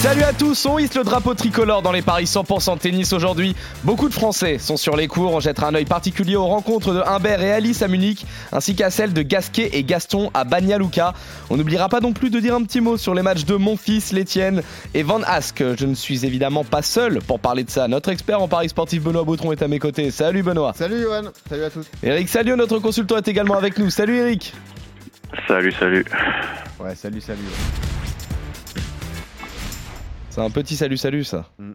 Salut à tous, on hisse le drapeau tricolore dans les paris 100% tennis aujourd'hui. Beaucoup de Français sont sur les cours, on jettera un œil particulier aux rencontres de Humbert et Alice à Munich, ainsi qu'à celles de Gasquet et Gaston à Banya On n'oubliera pas non plus de dire un petit mot sur les matchs de mon fils, l'Etienne et Van Ask. Je ne suis évidemment pas seul pour parler de ça. Notre expert en paris sportif Benoît Bautron est à mes côtés. Salut Benoît. Salut Johan, salut à tous. Eric Salio, notre consultant, est également avec nous. Salut Eric. Salut, salut. Ouais, salut, salut. C'est un petit salut salut ça. Mm.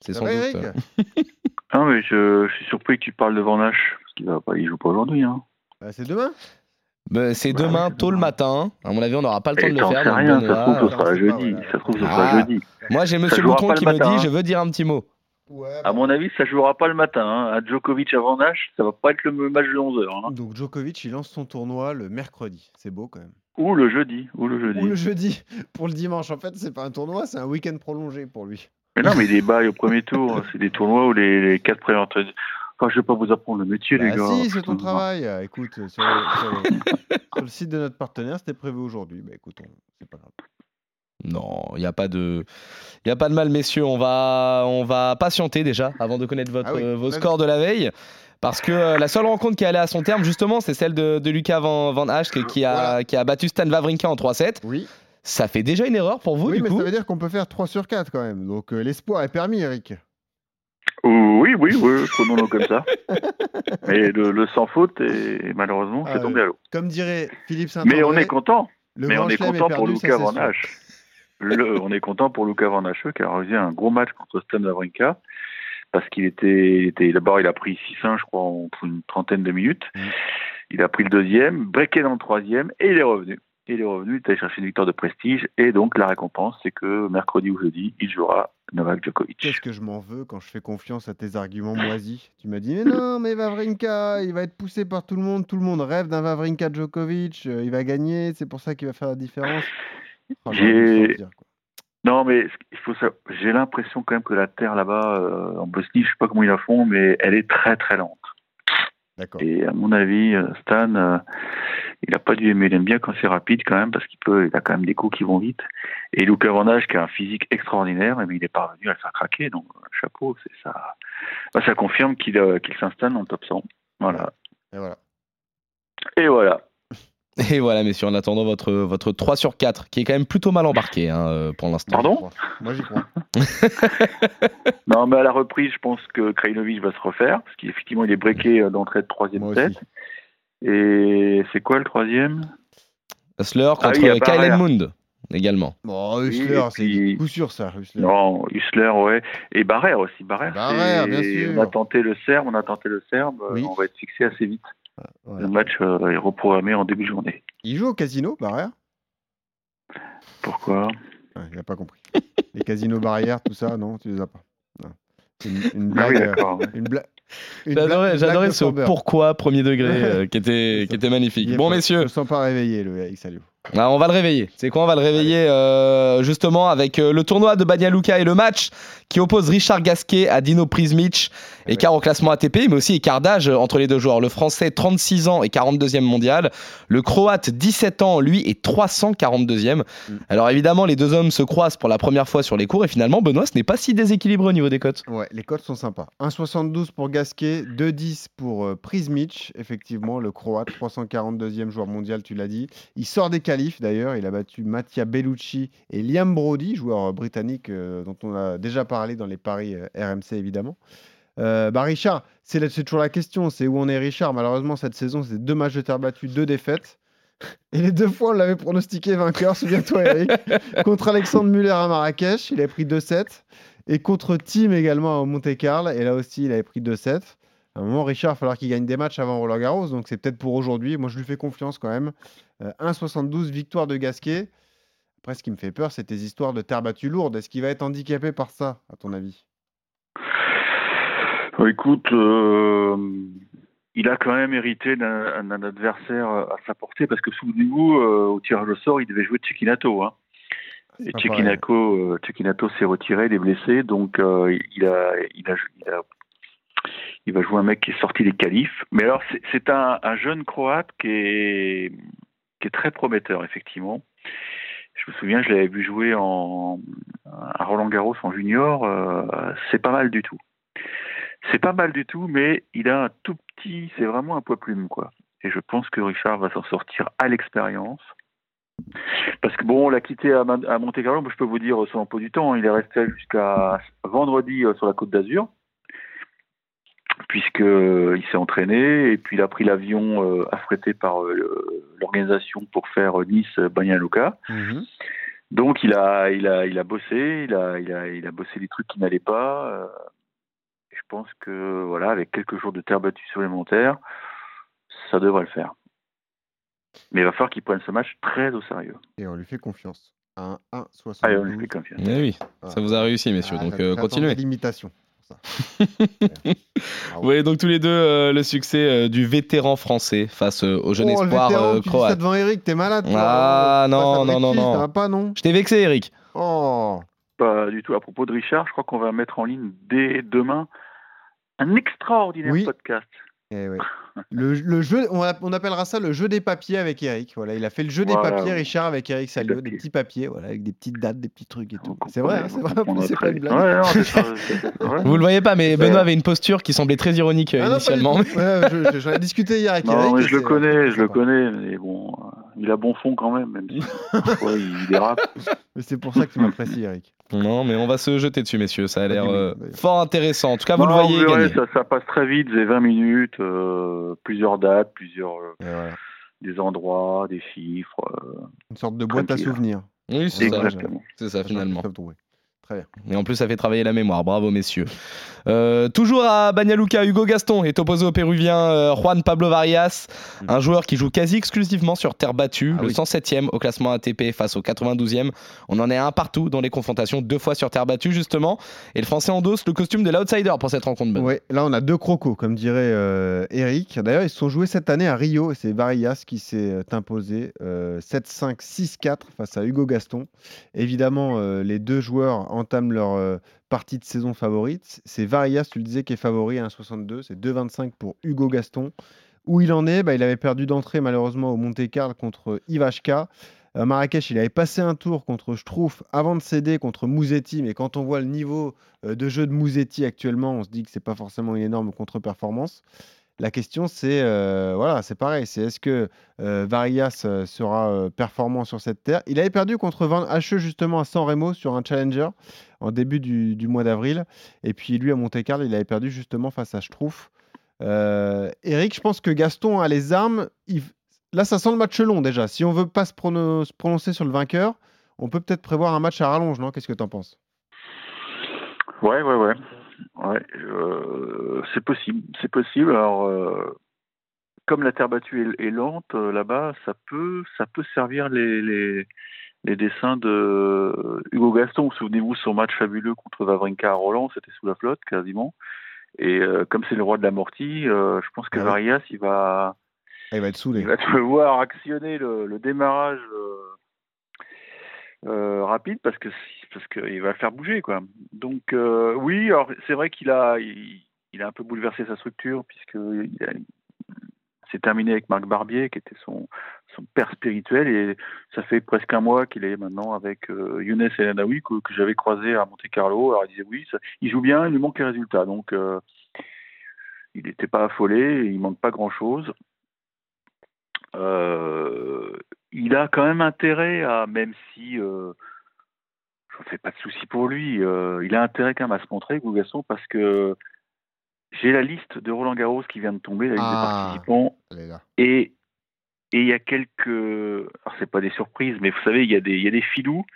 C'est Ça sans doute. Euh, Ah mais je, je suis surpris que tu parles de Van Hache, parce qu'il va pas, il joue pas aujourd'hui. Hein. Bah, c'est demain bah, c'est Bah demain tôt le matin. À mon avis, on n'aura pas le temps Et de le faire. rien, ça se trouve, ce sera jeudi. Ça se trouve, ce Ah. sera jeudi. Moi, j'ai Monsieur Bouton qui me dit hein. je veux dire un petit mot. Ouais. À mon avis, ça jouera pas le matin. Hein. À Djokovic à Van Hache, ça va pas être le match de 11h. Hein. Donc Djokovic, il lance son tournoi le mercredi. C'est beau quand même. Ou le jeudi. Ou le jeudi. Ou le jeudi pour le dimanche. En fait, c'est pas un tournoi, c'est un week-end prolongé pour lui. Mais non, mais des bails au premier tour, c'est des tournois où les, les quatre premiers Enfin, je vais pas vous apprendre le métier, les Bah gars. si, c'est ton travail. Euh, Écoute, sur le, sur le- sur le site de notre partenaire, c'était prévu aujourd'hui. Bah écoute, c'est pas grave. Non, il n'y a pas de, il y a pas de mal, messieurs. On va, on va patienter déjà avant de connaître votre, Ah oui, euh, vos scores de la veille. Parce que euh, la seule rencontre qui est allée à son terme, justement, c'est celle de, de Lucas Van, Van Hache qui a, Voilà. qui a battu Stan Wawrinka en 3-7. Oui, Ça fait déjà une erreur pour vous, oui du mais coup ça veut dire qu'on peut faire 3 sur 4 quand même. Donc euh, l'espoir est permis, Eric. Oui, oui, oui, prenons-le comme ça. Mais le, le sans faute, est, malheureusement, Ah, c'est tombé à l'eau. Comme dirait Philippe saint Mais on est content. le Mais on est content pour Lucas Van. Hache. Le- on est content pour Lucas Van Hache qui a réalisé un gros match contre Stan Wawrinka parce qu'il était, d'abord il a pris 6-1 je crois en pour une trentaine de minutes. Mm. Il a pris le deuxième, breaké dans le troisième et il est revenu. Et il est revenu, il est allé chercher une victoire de prestige et donc la récompense c'est que mercredi ou jeudi il jouera Novak Djokovic. Qu'est-ce que je m'en veux quand je fais confiance à tes arguments moisis? Tu m'as dit, mais non, mais Vavrinka, il va être poussé par tout le monde. Tout le monde rêve d'un Vavrinka Djokovic. euh, il va gagner, c'est pour ça qu'il va faire la différence. Oh, J'ai-. Non, mais il faut ça. J'ai l'impression quand même que la terre là-bas euh, en Bosnie, je sais pas comment ils la font, mais elle est très très lente. D'accord. Et à mon avis, euh, Stan, euh, il a pas dû aimer. Il aime bien quand c'est rapide quand même, parce qu'il peut, il a quand même des coups qui vont vite. Et Luca Van Hache, qui a un physique extraordinaire, mais il est parvenu à le faire craquer. Donc euh, chapeau, c'est ça. Bah, ça confirme qu'il euh, qu'il s'installe dans le top 100. Voilà. Et voilà. Et voilà. Et voilà, messieurs, en attendant votre, votre 3 sur 4, qui est quand même plutôt mal embarqué hein, euh, pour l'instant. Pardon Moi, j'y crois. Non, mais à la reprise, je pense que Krajinovic va se refaire, parce qu'effectivement, il est breaké euh, d'entrée de troisième Moi set. aussi. Et c'est quoi le troisième? Hustler contre Ah oui, il y a Kylen Barrère. Mund également. Bon, Hussler, et c'est puis- coup sûr, ça. Hussler. Non, Hussler, ouais. Et Barrère aussi. Barrère, Barrère, c'est- bien sûr. On a tenté le Serbe, on a tenté le Serbe. Oui. On va être fixé assez vite. Voilà. Le match euh, est reprogrammé en début de journée. Il joue au casino, Barrière? Pourquoi? Ouais, Il n'a pas compris. les casinos barrières, tout ça, non, tu les as pas. Non. Une, une oui, blague. une J'adorais blague- ce pourquoi premier degré euh, qui, était, qui était magnifique. Bon, pas- messieurs, Je me sens pas réveillé, le Eric Salio. Ah, on va le réveiller. C'est quoi On va le réveiller euh, justement avec euh, le tournoi de Banja Luka et le match qui oppose Richard Gasquet à Dino Prismic. Écart au classement ATP, mais aussi écart d'âge entre les deux joueurs. Le français, 36 ans et 42e mondial. Le croate, 17 ans, lui, est 342e. Mm. Alors évidemment, les deux hommes se croisent pour la première fois sur les cours. Et finalement, Benoît, ce n'est pas si déséquilibré au niveau des cotes. Ouais, les cotes sont sympas. 1,72 pour Gasquet, 2,10 pour euh, Prismic, effectivement, le croate, 342e joueur mondial, tu l'as dit. Il sort des d'ailleurs, il a battu Mattia Bellucci et Liam Brody, joueur euh, britannique euh, dont on a déjà parlé dans les paris euh, RMC évidemment. Euh, bah Richard, c'est toujours la question, c'est où on est Richard? Malheureusement, cette saison, c'est deux matchs de terre battue, deux défaites. Et les deux fois, on l'avait pronostiqué vainqueur, souviens-toi Eric, contre Alexandre Muller à Marrakech, il avait pris 2-7. Et contre Tim également à Monte-Carlo, et là aussi, il avait pris 2-7. À un moment, Richard, il va falloir qu'il gagne des matchs avant Roland Garros, donc c'est peut-être pour aujourd'hui. Moi, je lui fais confiance quand même. Euh, 1,72, victoire de Gasquet. Après, ce qui me fait peur, c'est tes histoires de terre battue lourde. Est-ce qu'il va être handicapé par ça, à ton avis? Bon, écoute, euh, il a quand même hérité d'un adversaire à sa portée parce que souvenez-vous, euh, au tirage au sort, il devait jouer Cecchinato. Hein. Et Cecchinato, euh, s'est retiré, il est blessé, donc euh, il, a, il, a, il, a- il va jouer un mec qui est sorti des qualifs. Mais alors, c'est- c'est un, un jeune Croate qui est, qui est très prometteur, effectivement. Je me souviens, je l'avais vu jouer en, à Roland Garros en junior. euh, c'est pas mal du tout. C'est pas mal du tout, mais il a un tout petit, c'est vraiment un poids plume, quoi. Et je pense que Richard va s'en sortir à l'expérience. Parce que bon, on l'a quitté à, à Monte Carlo, je peux vous dire son emploi du temps. hein. Il est resté jusqu'à vendredi euh, sur la côte d'Azur, puisque euh, il s'est entraîné et puis il a pris l'avion euh, affrété par euh, l'organisation pour faire euh, Nice-Bagnaluca. Mhm. Donc il a, il a, il a bossé, il a, il a, il a bossé des trucs qui n'allaient pas. euh, je pense que voilà, avec quelques jours de terre battue supplémentaires, ça devrait le faire. Mais il va falloir qu'il prenne ce match très au sérieux. Et on lui fait confiance. Un 1,72. Allez, on lui fait confiance. Eh oui, Voilà. ça vous a réussi, messieurs, Ah, donc euh, continuez. l'imitation. Pour ça. Vous voyez donc tous les deux euh, le succès euh, du vétéran français face euh, au jeune Oh, le espoir vétéran, euh, tu dis ça croate. devant Eric, t'es malade. toi. Ah, non, non, non, non. Ça va pas, non Je t'ai vexé, Eric. Oh Pas du tout. À propos de Richard, je crois qu'on va mettre en ligne dès demain un extraordinaire Oui. podcast. Eh ouais. le, le jeu, on, a- on appellera ça le jeu des papiers avec Eric. Voilà, il a fait le jeu des papiers, Richard, avec Eric Salio, des petits papiers, voilà, avec des petites dates, des petits trucs et tout. C'est vrai, hein, c'est vrai. C'est pas une blague. Ouais, non. Vous le voyez pas, mais. Benoît avait une posture qui semblait très ironique euh, Ah non, initialement. tout. Ouais, je- je- J'en ai discuté hier avec Non, Eric. mais je le c'est- connais, je le connais, mais bon, euh, il a bon fond quand même, même si parfois il dérape. Mais C'est pour ça que tu m'apprécies, Eric. Non, mais on va se jeter dessus, messieurs. Ça a l'air euh, fort intéressant. En tout cas, vous Non, le voyez gagner. ça, ça passe très vite, c'est 20 minutes, euh, plusieurs dates, plusieurs euh, des endroits, des chiffres. euh, Une sorte de boîte à souvenirs. Oui, c'est ça. C'est ça, finalement. Très bien. Et en plus, ça fait travailler la mémoire. Bravo, messieurs. Euh, toujours à Bagnaluca, Hugo Gaston est opposé au Péruvien euh, Juan Pablo Varias, un joueur qui joue quasi exclusivement sur terre battue, Ah le oui. 107e au classement ATP face au 92e. On en est un partout dans les confrontations, deux fois sur terre battue, justement. Et le Français endosse le costume de l'outsider pour cette rencontre. Ben. Ouais, là on a deux crocos, comme dirait euh, Eric. D'ailleurs, ils se sont joués cette année à Rio et c'est Varias qui s'est imposé euh, 7-5, 6-4 face à Hugo Gaston. Évidemment, les deux joueurs entament leur euh, partie de saison favorite. C'est Varias, tu le disais, qui est favori à 1,62. C'est 2,25 pour Hugo Gaston. Où il en est? Bah, Il avait perdu d'entrée malheureusement au Monte Carlo contre Ivashka. À Marrakech, il avait passé un tour contre Schtroumpf avant de céder contre Mouzetti, mais quand on voit le niveau euh, de jeu de Mouzetti actuellement, on se dit que c'est pas forcément une énorme contre-performance. La question, c'est euh, voilà, c'est pareil, c'est est-ce que euh, Varias euh, sera euh, performant sur cette terre? Il avait perdu contre Van Hache justement à San Remo sur un challenger en début du, mois d'avril, et puis lui à Monte Carlo, il avait perdu justement face à. Euh, Eric, je pense que Gaston a les armes. Là, ça sent le match long déjà. Si on veut pas se prononcer sur le vainqueur, on peut peut-être prévoir un match à rallonge, non? Qu'est-ce que tu en penses? Ouais, ouais, ouais. Ouais euh, c'est possible, c'est possible. Alors, euh, comme la terre battue est, est lente euh, là-bas, ça peut, ça peut servir les, les, les dessins de Hugo Gaston. Souvenez-vous son match fabuleux contre Wawrinka à Roland, c'était sous la flotte quasiment. Et euh, comme c'est le roi de l'amorti, je pense que Ah ouais. Varias, il va, Ah, Il va être saoulé. il va devoir actionner le, le démarrage euh, rapide parce que parce qu'il va le faire bouger quoi. Donc euh, oui, c'est vrai qu'il a il, a un peu bouleversé sa structure puisque il c'est terminé avec Marc Barbier qui était son son père spirituel et ça fait presque un mois qu'il est maintenant avec euh, Younes El Anaoui que, j'avais croisé à Monte Carlo. Alors il disait oui, il joue bien, il lui manque les résultats donc euh, il n'était pas affolé, il manque pas grand chose. Euh, il a quand même intérêt à, même si euh, je ne fais pas de soucis pour lui, euh, il a intérêt quand même à se montrer, Gougasson, parce que j'ai la liste de Roland Garros qui vient de tomber, la liste Ah. des participants, est là. et et il y a quelques, alors c'est pas des surprises, mais vous savez, il y a des, il y a des filous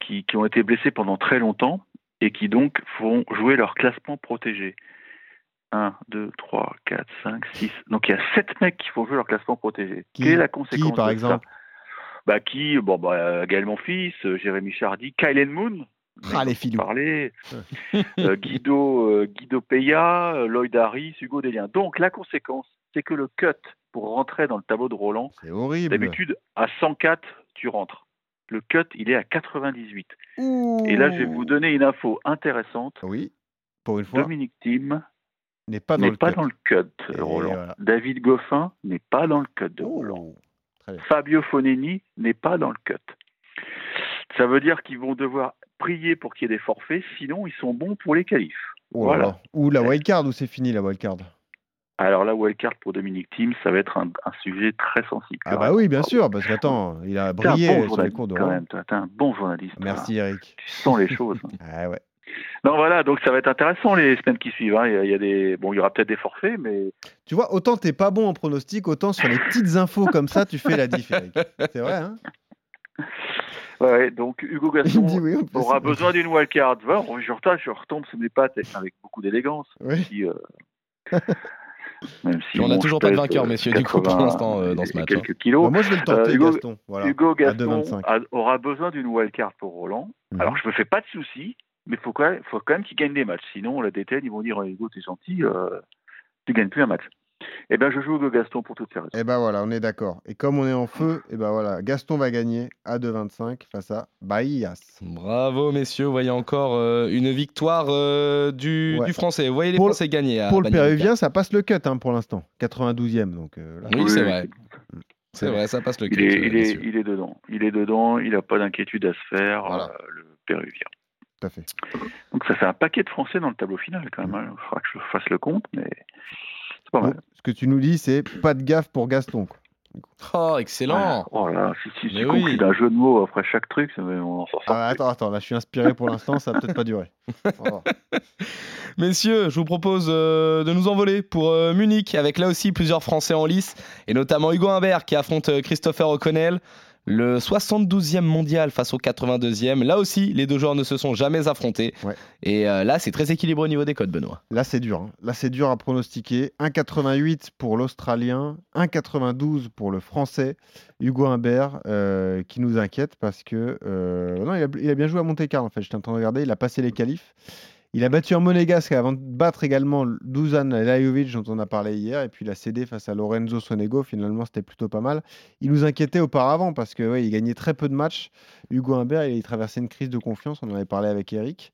qui, qui ont été blessés pendant très longtemps et qui donc font jouer leur classement protégé. 1, 2, 3, 4, 5, 6. Donc il y a 7 mecs qui font jouer leur classement protégé. Qui- Quelle est la conséquence qui, par de ça? exemple? Bah, Qui Bon, bah, Gaël Monfils, euh, Jérémy Chardy, Kylen Moon. Ah, les filous. Parler, euh, Guido, euh, Guido Peya, euh, Lloyd Harris, Hugo Delien. Donc la conséquence, c'est que le cut pour rentrer dans le tableau de Roland, C'est horrible. D'habitude, à 104, tu rentres. le cut, il est à 98. Ouh. Et là, je vais vous donner une info intéressante. Oui, pour une fois, Dominique Thiem n'est pas dans n'est le pas cut. dans le cut, Roland. voilà. David Goffin n'est pas dans le cut de Roland. Oh. Bien. Fabio Foneni n'est pas dans le cut. Ça veut dire qu'ils vont devoir prier pour qu'il y ait des forfaits, sinon ils sont bons pour les qualifs. Oh Voilà. Ou la wildcard, ou c'est fini la wildcard Alors la wildcard pour Dominique Thiem, ça va être un, un sujet très sensible. Ah bah oui, bien sûr, parce qu'attends, il a brillé bon sur les cours de quand même, un bon journaliste. toi. Merci Eric. Tu sens les choses. Ah ouais. Non voilà, donc ça va être intéressant les semaines qui suivent. hein. Il, y a, il y a des, bon, il y aura peut-être des forfaits, mais Tu vois, autant t'es pas bon en pronostic, autant sur les petites infos comme ça, tu fais la diff. C'est vrai, hein ouais, donc Hugo Gaston oui, aura besoin d'une wildcard. Va, je retombe, je retombe sur mes pattes avec beaucoup d'élégance. Oui. Si, euh, même si On n'a toujours pas de vainqueur, euh, messieurs, du coup, pour 80 l'instant, euh, dans ce match, Quelques Bah, kilos. moi, je vais le tenter, Euh, Hugo- Gaston. Voilà. Hugo Gaston 2,25. a- aura besoin d'une wildcard pour Roland. Mhm. Alors, je me fais pas de soucis, mais il faut quand même, faut quand même qu'il gagne des matchs. Sinon, la DTN, ils vont dire Hugo, t'es gentil, euh, tu gagnes plus un match. Eh bien, je joue Hugo Gaston pour toutes ces raisons. Et ben voilà, on est d'accord. Et comme on est en feu, et ben voilà, Gaston va gagner à 2,25 face à Bahias. Bravo, messieurs. Vous voyez encore euh, une victoire euh, du, Ouais. du Français. Vous voyez les Pour le- Français gagner. à Pour le. Péruvien, ça passe le cut hein, pour l'instant. 92e, donc euh, là. Oui, c'est vrai. C'est vrai, ça passe le Il cut, est, euh, il, est, il est dedans. Il est dedans, il n'a pas d'inquiétude à se faire, Voilà. euh, le Péruvien. Tout à fait. Donc, ça fait un paquet de Français dans le tableau final, quand même. hein. Il faudra que je fasse le compte, mais c'est pas Bon, mal. ce que tu nous dis, c'est pas de gaffe pour Gaston. quoi. Oh, excellent. Oh là, si, oui. d'un jeu de mots après chaque truc, on en sort. Ah, attends, attends, là je suis inspiré pour l'instant, ça va peut-être pas durer. Messieurs, je vous propose euh, de nous envoler pour euh, Munich avec là aussi plusieurs Français en lice et notamment Hugo Humbert qui affronte euh, Christopher O'Connell. Le 72e mondial face au 82e. Là aussi, les deux joueurs ne se sont jamais affrontés. Ouais. Et euh, là, c'est très équilibré au niveau des codes, Benoît. Là c'est dur. hein. Là c'est dur à pronostiquer. 1,88 pour l'Australien, 1,92 pour le Français. Hugo Humbert euh, qui nous inquiète parce que euh, non, il a, il a bien joué à Monte Carlo en fait. Train de regarder, il a passé les qualifs. Il a battu un monégasque avant de battre également Dusan Lajovic dont on a parlé hier et puis il a cédé face à Lorenzo Sonego. Finalement, c'était plutôt pas mal. Il nous inquiétait auparavant parce que ouais, il gagnait très peu de matchs. Hugo Humbert, il traversait une crise de confiance. On en avait parlé avec Eric.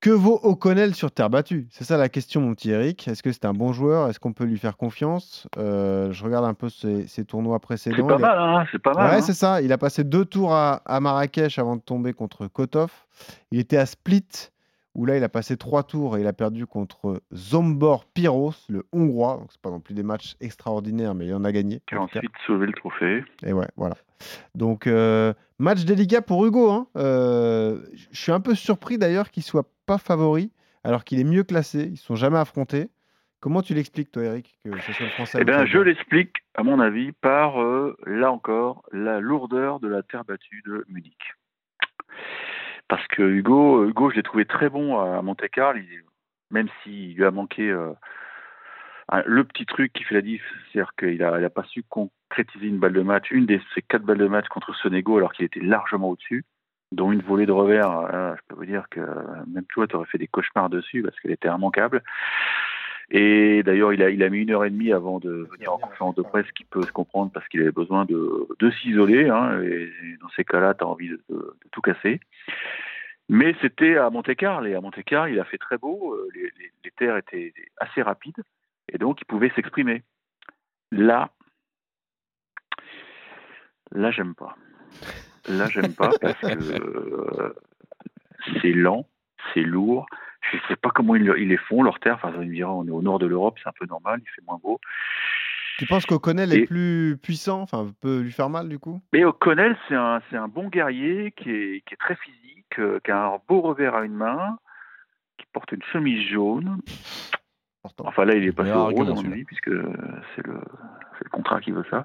Que vaut O'Connell sur terre battue? C'est ça la question, mon petit Eric. Est-ce que c'est un bon joueur? Est-ce qu'on peut lui faire confiance? Euh, Je regarde un peu ses, ses tournois C'est précédents. pas Il a- mal, hein, c'est pas mal. Ouais, hein. c'est ça. Il a passé deux tours à, à Marrakech avant de tomber contre Kotov. Il était à Split, où là, il a passé trois tours et il a perdu contre Zombor Pyros, le Hongrois. Donc, c'est pas non plus des matchs extraordinaires, mais il en a gagné. Qui a ensuite sauvé le trophée. Et ouais, voilà. Donc, euh, match délicat pour Hugo. hein. Euh, Je suis un peu surpris d'ailleurs qu'il soit pas favori, alors qu'il est mieux classé. Ils ne sont jamais affrontés. Comment tu l'expliques, toi, Eric, que ce soit le français Eh bien, je l'explique, à mon avis, par, euh, là encore, la lourdeur de la terre battue de Munich. Parce que Hugo, Hugo je l'ai trouvé très bon à Monte Carlo, même s'il lui a manqué euh, le petit truc qui fait la diff, c'est-à-dire qu'il n'a pas su concrétiser une balle de match, une de ses quatre balles de match contre Sonego, alors qu'il était largement au-dessus, dont une volée de revers. euh, je peux vous dire que même toi, tu aurais fait des cauchemars dessus parce qu'elle était immanquable. Et d'ailleurs, il a, mis une heure et demie avant de venir en conférence de presse, ce qui peut se comprendre parce qu'il avait besoin de, s'isoler. hein, et dans ces cas-là, tu as envie de, tout casser. Mais c'était à Monte-Carlo, et à Monte-Carlo, il a fait très beau, euh, les terres étaient assez rapides, et donc il pouvait s'exprimer. Là, là, j'aime pas. Là, j'aime pas parce que euh, c'est lent, c'est lourd. Je sais pas comment ils, ils les font, leurs terres. Enfin, ils me diront, on est au nord de l'Europe, c'est un peu normal, il fait moins beau. Tu penses qu'O'Connell est plus puissant, enfin peut lui faire mal du coup? Mais O'Connell, c'est un, c'est un bon guerrier qui est, qui est très physique, euh, qui a un beau revers à une main, qui porte une chemise jaune. Enfin là, il est passé au rose, à mon avis, puisque c'est le, c'est le contrat qui veut ça.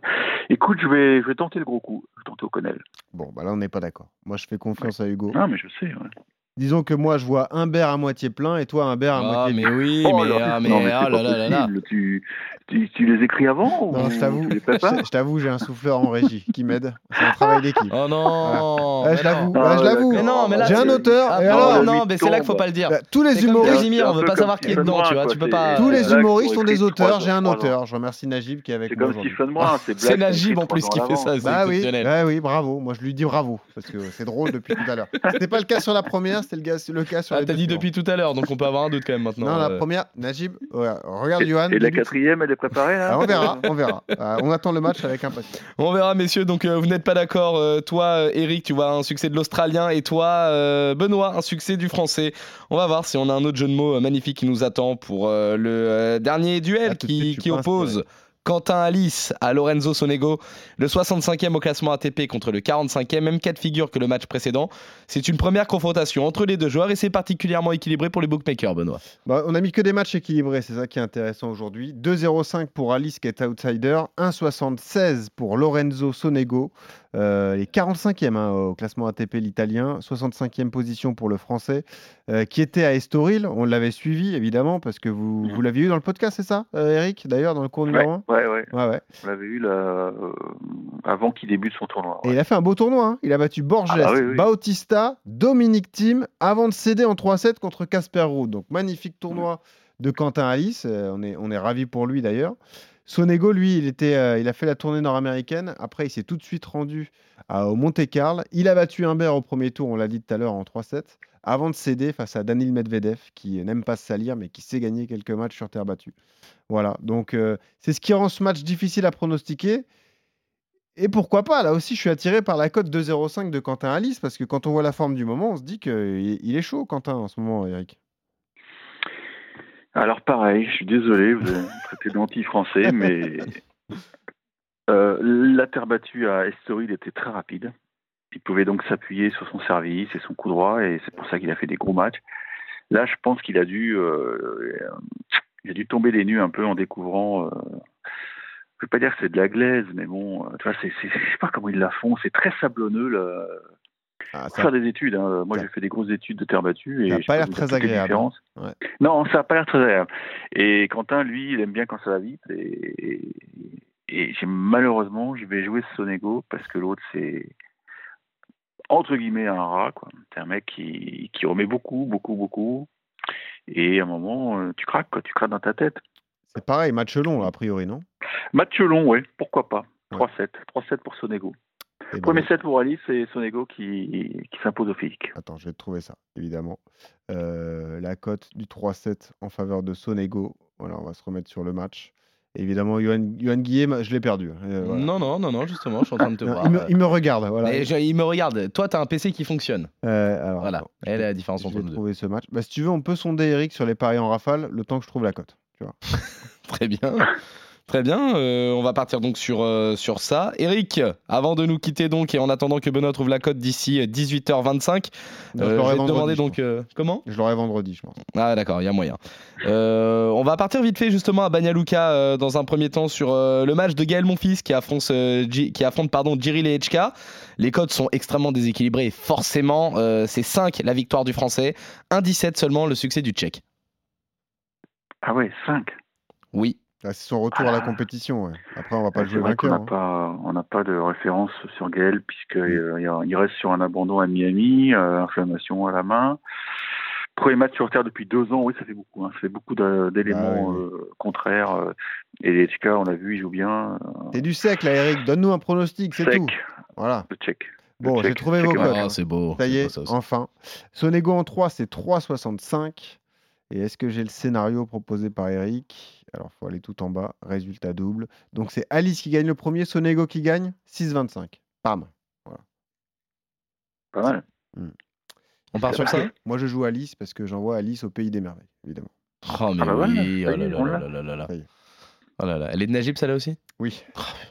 Écoute, je vais, je vais tenter le gros coup. Je vais tenter O'Connell. Bon, bah là on n'est pas d'accord. Moi je fais confiance à Hugo. Ah, mais je sais. ouais. Disons que moi je vois Humbert à moitié plein et toi Humbert à Ah, moitié mais oui, Oh mais, là, ah, mais, non, mais ah c'est là là là. Tu, Tu, tu les écris avant Non, ou je t'avoue, je t'avoue, j'ai un souffleur en régie qui m'aide. C'est un travail d'équipe. Oh non Ah, mais je l'avoue, non. Ah, je l'avoue. Mais non, mais là, J'ai un c'est- auteur. Ah, et alors, non, mais c'est là qu'il faut tombe. pas le dire. bah, tous les C'est comme humoristes, Casimir, C'est on un veut pas comme savoir qui est dedans, tu vois, Brun, tu peux quoi, pas. tous les humoristes faut sont des auteurs. J'ai un auteur. Je remercie Najib qui est avec C'est moi comme aujourd'hui. Stephen Brun, c'est C'est Najib en plus qui fait ça, c'est oui, bah oui, bravo. Moi, je lui dis bravo parce que c'est drôle depuis tout à l'heure. C'était pas le cas sur la première, c'était le, gars- le cas sur Ah, les t'as deux dit depuis tout à l'heure, donc on peut avoir un doute quand même maintenant. Non, la euh. première, Najib, ouais, regarde Johan. Et la quatrième, elle est préparée là Ah, on verra, on verra. Ah, on attend le match avec impatience. On verra, messieurs. Donc, euh, vous n'êtes pas d'accord. euh, toi, euh, Eric, tu vois un succès de l'Australien. Et toi, euh, Benoît, un succès du Français. On va voir si on a un autre jeu de mots euh, magnifique qui nous attend pour euh, le euh, dernier duel qui, suite, qui oppose Quentin Alice à Lorenzo Sonego, le 65e au classement ATP contre le 45e, même cas de figure que le match précédent. C'est une première confrontation entre les deux joueurs et c'est particulièrement équilibré pour les bookmakers, Benoît. Bah, on a mis que des matchs équilibrés, c'est ça qui est intéressant aujourd'hui. 2-0-5 pour Alice qui est outsider, 1-76 pour Lorenzo Sonego, euh, les 45e hein, au classement ATP l'italien, 65e position pour le français euh, qui était à Estoril. On l'avait suivi évidemment parce que vous, vous l'aviez eu dans le podcast, c'est ça, euh, Eric D'ailleurs, dans le cours Ouais, numéro 1 ouais, ouais. Ouais, ouais. On l'avait eu là, avant qu'il débute son tournoi. Et ouais. il a fait un beau tournoi. hein. Il a battu Borges, Ah bah oui, oui. Bautista, Dominique Thiem avant de céder en 3-7 contre Casper Ruud. Donc magnifique tournoi de Quentin Alice. Euh, on est, on est ravis pour lui d'ailleurs. Sonego, lui, il, était, euh, il a fait la tournée nord-américaine. Après, il s'est tout de suite rendu au Monte-Carlo. Il a battu Humbert au premier tour, on l'a dit tout à l'heure, en 3-7, avant de céder face à Danil Medvedev, qui n'aime pas se salir, mais qui sait gagner quelques matchs sur terre battue. Voilà, donc euh, c'est ce qui rend ce match difficile à pronostiquer. Et pourquoi pas? Là aussi, je suis attiré par la cote 2,05 de Quentin Alice, parce que quand on voit la forme du moment, on se dit qu'il il est chaud, Quentin, en ce moment, Eric. Alors pareil, je suis désolé, vous allez me traiter d'anti-français, mais euh, la terre battue à Estoril était très rapide. Il pouvait donc s'appuyer sur son service et son coup droit, et c'est pour ça qu'il a fait des gros matchs. Là, je pense qu'il a dû, euh, il a dû tomber des nues un peu en découvrant. Euh, je ne veux pas dire que c'est de la glaise, mais bon, euh, tu vois, c'est, je sais pas comment ils la font. C'est très sablonneux. Ah, ça- faire des études. hein. Moi, j'ai fait des grosses études de terre battue. Et Ça a je pas l'air très agréable, hein. Ouais. Non, ça n'a pas l'air très agréable. Et Quentin, lui, il aime bien quand ça va vite. Et, et j'ai malheureusement, je vais jouer Sonego parce que l'autre, c'est entre guillemets un rat. C'est un mec qui, qui remet beaucoup, beaucoup, beaucoup. Et à un moment, euh, tu craques, quoi. Tu craques dans ta tête. C'est pareil, match long, a priori, non? Match long, ouais, pourquoi pas? Ouais. 3-7. 3-7 pour Sonego. Ben, Premier set pour Alice et Sonego qui, qui s'impose au physique. Attends, je vais te trouver ça, évidemment. Euh, la cote du 3-7 en faveur de Sonego. Voilà, on va se remettre sur le match. Évidemment, Johan, Johan Guillet, je l'ai perdu. Euh, voilà. Non, non, non, non, justement, je suis en train de te voir. il, me, il me regarde, voilà. Et je- il me regarde. Toi, t'as un PC qui fonctionne. Euh, alors, Voilà. attends, Elle est la différence je entre vais nous deux. trouver ce match. Bah, si tu veux, on peut sonder Eric sur les paris en rafale le temps que je trouve la cote. Tu vois. Très bien. Très bien, euh, on va partir donc sur, euh, sur ça. Eric, avant de nous quitter donc et en attendant que Benoît trouve la cote d'ici euh, 18h25, Non, euh, je vais te demander donc euh, comment? Je l'aurai vendredi, je pense. Ah d'accord, il y a moyen. Euh, on va partir vite fait justement à Banyaluka euh, dans un premier temps sur euh, le match de Gaël Monfils qui affronte, euh, qui affronte pardon, Jiril et. Les codes sont extrêmement déséquilibrés et forcément euh, c'est 5 la victoire du français, 1-17 seulement le succès du tchèque. Ah ouais, 5. Oui, Ah, c'est son retour à la compétition. ouais. Après, on va pas le jouer vainqueur. n'a hein. pas, on n'a pas de référence sur Gaël puisqu'il il reste sur un abandon à Miami, euh, inflammation à la main. Premier match sur terre depuis deux ans, oui, ça fait beaucoup. hein. Ça fait beaucoup d'éléments Ah oui, euh, contraires. euh, et les on l'a vu, ils jouent bien. euh, C'est du sec, là, Eric. Donne-nous un pronostic, c'est tout. Voilà. le. Le Bon, j'ai trouvé vos codes. Ah, c'est beau. Ça y est, ça enfin. Sonego en 3, c'est 3,65. Et est-ce que j'ai le scénario proposé par Eric? Alors, il faut aller tout en bas. Résultat double. Donc, c'est Alice qui gagne le premier, Sonego qui gagne 6,25. Pam. Pas mal. On part sur ça? Moi, je joue Alice parce que j'envoie Alice au pays des merveilles, évidemment. Oh mais Ah bah voilà, oui, oh là là là là. Oh là là. Elle est de Najib celle-là aussi? Oui.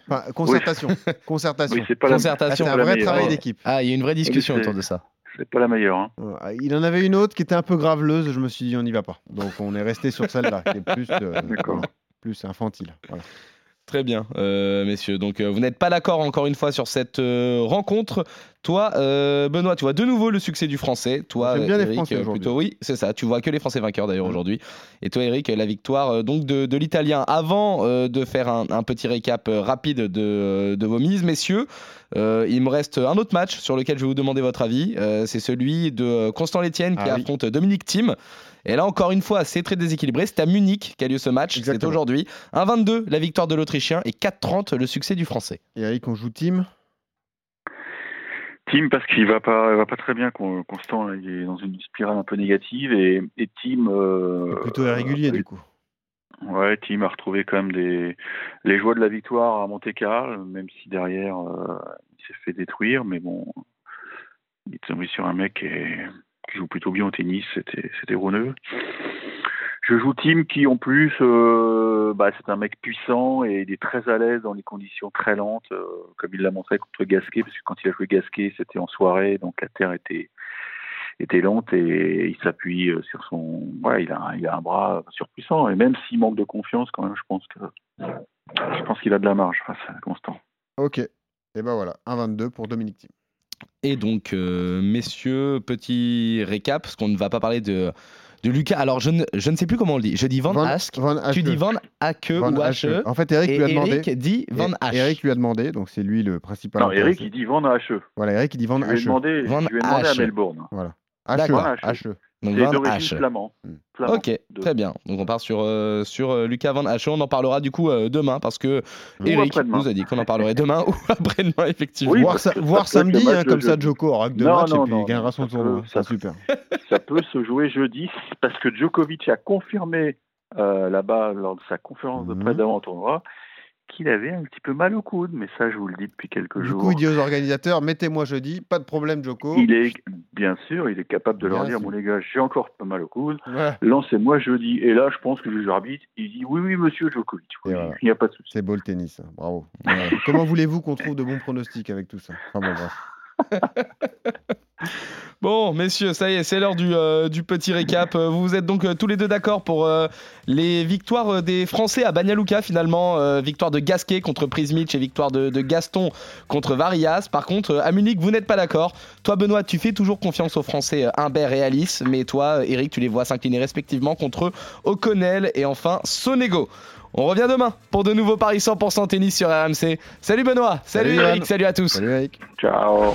Enfin, concertation. Concertation. Oui, c'est pas, la, Ah, Concertation. c'est un vrai meilleure, travail hein. d'équipe. Ah, il y a une vraie discussion autour de ça. C'est pas la meilleure. hein. Ouais, Il en avait une autre qui était un peu graveleuse. Je me suis dit, on n'y va pas. Donc, on est resté sur celle-là, qui est plus, euh, plus infantile. Voilà. Très bien, euh, messieurs. Donc, euh, vous n'êtes pas d'accord encore une fois sur cette euh, rencontre. Toi, euh, Benoît, tu vois de nouveau le succès du français. Toi, bien les Eric, Français euh, plutôt oui, c'est ça. Tu vois que les Français vainqueurs d'ailleurs aujourd'hui. Et toi, Eric, la victoire euh, donc de, de l'Italien. Avant euh, de faire un, un petit récap rapide de, de vos mises, messieurs, euh, il me reste un autre match sur lequel je vais vous demander votre avis. C'est celui de Constant Létienne qui Ah oui. affronte Dominique Thiem. Et là, encore une fois, c'est très déséquilibré. C'est à Munich qu'a lieu ce match. C'est aujourd'hui. 1-22, la victoire de l'Autrichien et 4-30, le succès du Français. Eric, on joue team. Tim parce qu'il va pas, va pas très bien. Con- Constant, là, il est dans une spirale un peu négative et, et Tim. euh, Plutôt irrégulier euh, du coup. Ouais, Tim a retrouvé quand même des les joies de la victoire à Monte Carlo, même si derrière euh, il s'est fait détruire, mais bon, il est tombé sur un mec qui, est- qui joue plutôt bien au tennis, c'était c'était Rouneux. Je joue Tim qui en plus, euh, bah, c'est un mec puissant et il est très à l'aise dans les conditions très lentes, euh, comme il l'a montré contre Gasquet, parce que quand il a joué Gasquet, c'était en soirée, donc la terre était était lente et il s'appuie euh, sur son. Ouais, il a, un- il a un bras surpuissant et même s'il manque de confiance, quand même, je pense que je pense qu'il a de la marge face à Constant. Ok. Et ben voilà, 1-22 pour Dominique Thiem. Et donc, euh, messieurs, petit récap, parce qu'on ne va pas parler de, de Lucas. Alors, je ne, je ne sais plus comment on le dit. Je dis Van, Ask. Van Tu Hache. dis Van Van ou Hache. Hache. En fait, Eric Et lui a demandé. Eric dit Van Et- Hache. Eric lui a demandé, donc c'est lui le principal. Non, Eric, il dit Van Hache. Voilà, Eric il dit Van Je lui ai demandé, Van je lui ai demandé à. Melbourne. D'accord. Hache. Donc, Van flamand. Hmm. Flamand. Ok, De- très bien. Donc on part sur, euh, sur euh, Lucas Van Hache. On en parlera du coup euh, demain parce que Ou Eric nous a dit qu'on en parlerait demain ou après-demain, effectivement. Oui, voir sa- voir samedi, match hein, comme ça, jeudi. Joko aura que deux Non, matchs non, et puis non, il gagnera son tournoi. ça C'est super. ça peut se jouer jeudi parce que Djokovic a confirmé euh, là-bas lors de sa conférence de Mhm. presse d'avant tournoi qu'il avait un petit peu mal au coude, mais ça je vous le dis depuis quelques Du jours. coup, il dit aux organisateurs mettez-moi jeudi, pas de problème, Joko. Il est bien sûr, il est capable de leur dire mon les gars, j'ai encore pas mal au coude, Ouais, lancez-moi jeudi. Et là, je pense que le juge arbitre, il dit oui, oui, monsieur Djokovic, oui, voilà. il n'y a pas de souci. c'est beau le tennis, hein. bravo. Comment voulez-vous qu'on trouve de bons pronostics avec tout ça? Enfin bon, bref. Bon, messieurs, ça y est, c'est l'heure du, euh, du petit récap. Euh, Vous êtes donc euh, tous les deux d'accord pour euh, les victoires des Français à Bagnaluca, finalement. Euh, victoire de Gasquet contre Prismic et victoire de, de Gaston contre Varias. Par contre, euh, à Munich, vous n'êtes pas d'accord. Toi, Benoît, tu fais toujours confiance aux Français euh, Humbert et Alice. Mais toi, Eric, tu les vois s'incliner respectivement contre O'Connell et enfin Sonego. On revient demain pour de nouveaux paris 100% tennis sur RMC. Salut Benoît, salut, Salut, Eric, salut à tous. Salut Eric. Ciao.